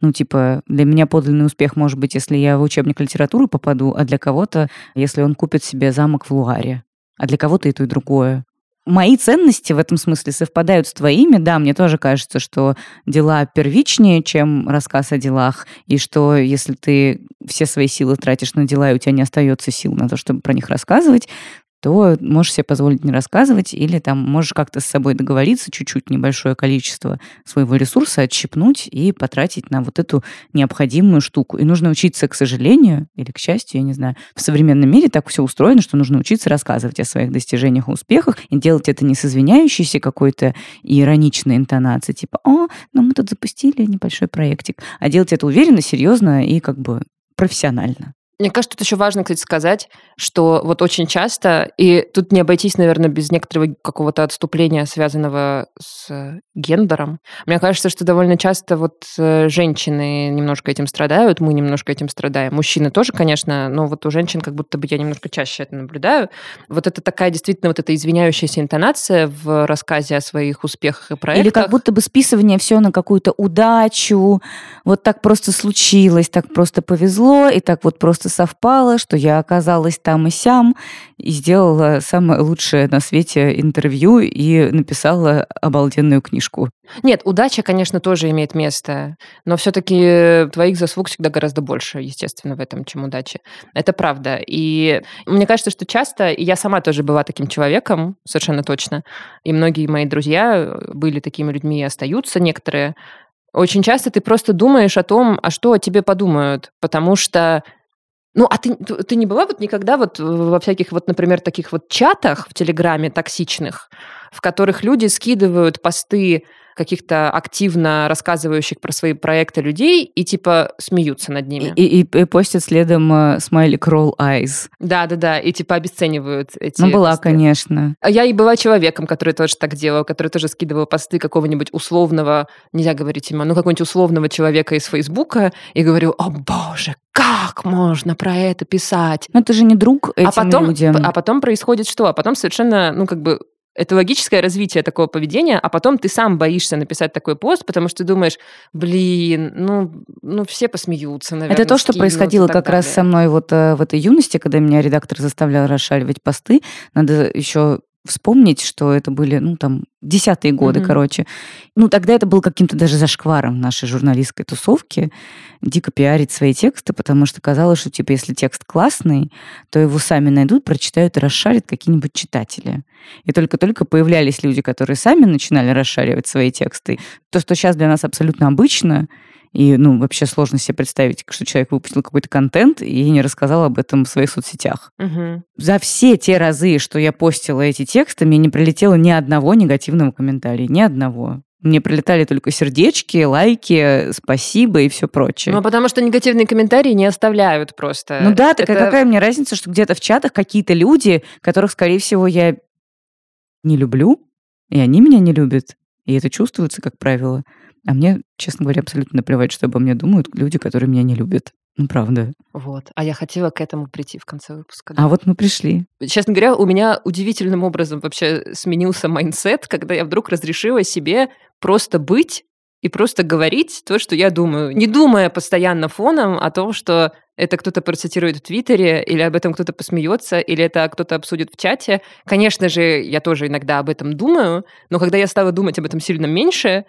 Ну, типа, для меня подлинный успех может быть, если я в учебник литературы попаду, а для кого-то, если он купит себе замок в Луаре. А для кого-то и то, и другое мои ценности в этом смысле совпадают с твоими. Да, мне тоже кажется, что дела первичнее, чем рассказ о делах, и что если ты все свои силы тратишь на дела, и у тебя не остается сил на то, чтобы про них рассказывать, то можешь себе позволить не рассказывать, или там можешь как-то с собой договориться, чуть-чуть небольшое количество своего ресурса отщипнуть и потратить на вот эту необходимую штуку. И нужно учиться, к сожалению, или к счастью, я не знаю, в современном мире так все устроено, что нужно учиться рассказывать о своих достижениях и успехах, и делать это не с извиняющейся какой-то ироничной интонацией, типа, о, ну мы тут запустили небольшой проектик, а делать это уверенно, серьезно и как бы профессионально. Мне кажется, тут еще важно, кстати, сказать, что вот очень часто, и тут не обойтись, наверное, без некоторого какого-то отступления, связанного с гендером. Мне кажется, что довольно часто вот э, женщины немножко этим страдают, мы немножко этим страдаем. Мужчины тоже, конечно, но вот у женщин как будто бы я немножко чаще это наблюдаю. Вот это такая действительно вот эта извиняющаяся интонация в рассказе о своих успехах и проектах. Или как будто бы списывание все на какую-то удачу. Вот так просто случилось, так просто повезло, и так вот просто совпало, что я оказалась там и сям, и сделала самое лучшее на свете интервью и написала обалденную книжку. Нет, удача, конечно, тоже имеет место, но все-таки твоих заслуг всегда гораздо больше, естественно, в этом, чем удачи. Это правда. И мне кажется, что часто, и я сама тоже была таким человеком, совершенно точно, и многие мои друзья были такими людьми и остаются некоторые, очень часто ты просто думаешь о том, а что о тебе подумают, потому что ну, а ты, ты не была вот никогда вот во всяких вот, например, таких вот чатах в Телеграме токсичных, в которых люди скидывают посты каких-то активно рассказывающих про свои проекты людей и типа смеются над ними. И, и, и постят следом э, смайлик roll eyes. Да-да-да, и типа обесценивают эти Ну, была, посты. конечно. А я и была человеком, который тоже так делал, который тоже скидывал посты какого-нибудь условного, нельзя говорить имя, ну, какого-нибудь условного человека из Фейсбука и говорю, о боже, как можно про это писать? Ну, ты же не друг этим а потом, людям. А потом происходит что? А потом совершенно, ну, как бы это логическое развитие такого поведения, а потом ты сам боишься написать такой пост, потому что думаешь, блин, ну, ну все посмеются, наверное. Это то, что происходило как далее. раз со мной вот э, в этой юности, когда меня редактор заставлял расшаривать посты. Надо еще вспомнить, что это были, ну, там, десятые годы, mm-hmm. короче. Ну, тогда это был каким-то даже зашкваром нашей журналистской тусовки дико пиарить свои тексты, потому что казалось, что, типа, если текст классный, то его сами найдут, прочитают и расшарят какие-нибудь читатели. И только-только появлялись люди, которые сами начинали расшаривать свои тексты. То, что сейчас для нас абсолютно обычно, и, ну, вообще сложно себе представить, что человек выпустил какой-то контент и не рассказал об этом в своих соцсетях. Угу. За все те разы, что я постила эти тексты, мне не прилетело ни одного негативного комментария. Ни одного. Мне прилетали только сердечки, лайки, спасибо и все прочее. Ну, потому что негативные комментарии не оставляют просто. Ну да, так Это... какая мне разница, что где-то в чатах какие-то люди, которых, скорее всего, я не люблю, и они меня не любят. И это чувствуется, как правило. А мне, честно говоря, абсолютно наплевать, что обо мне думают люди, которые меня не любят. Ну, правда. Вот. А я хотела к этому прийти в конце выпуска. Да. А вот мы пришли. Честно говоря, у меня удивительным образом вообще сменился mindset, когда я вдруг разрешила себе просто быть и просто говорить то, что я думаю, не думая постоянно фоном о том, что это кто-то процитирует в Твиттере, или об этом кто-то посмеется, или это кто-то обсудит в чате. Конечно же, я тоже иногда об этом думаю, но когда я стала думать об этом сильно меньше,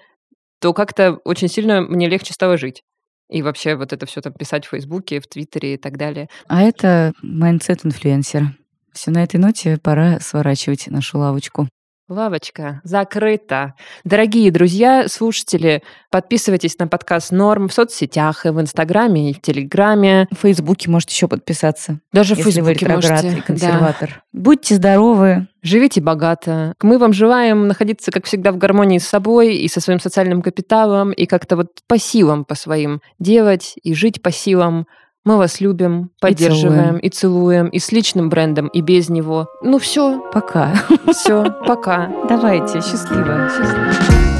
то как-то очень сильно мне легче стало жить. И вообще вот это все там писать в Фейсбуке, в Твиттере и так далее. А это mindset инфлюенсера. Все на этой ноте пора сворачивать нашу лавочку. Лавочка закрыта. Дорогие друзья, слушатели, подписывайтесь на подкаст Норм в соцсетях, и в Инстаграме, и в Телеграме. В Фейсбуке можете еще подписаться. Даже в вы Фейсбуке ретроград можете. и консерватор. Будьте здоровы. Живите богато. Мы вам желаем находиться, как всегда, в гармонии с собой и со своим социальным капиталом, и как-то вот по силам по своим делать, и жить по силам. Мы вас любим, поддерживаем и целуем, и с личным брендом, и без него. Ну все, Пока. все, пока. Давайте, счастливо. Счастливо.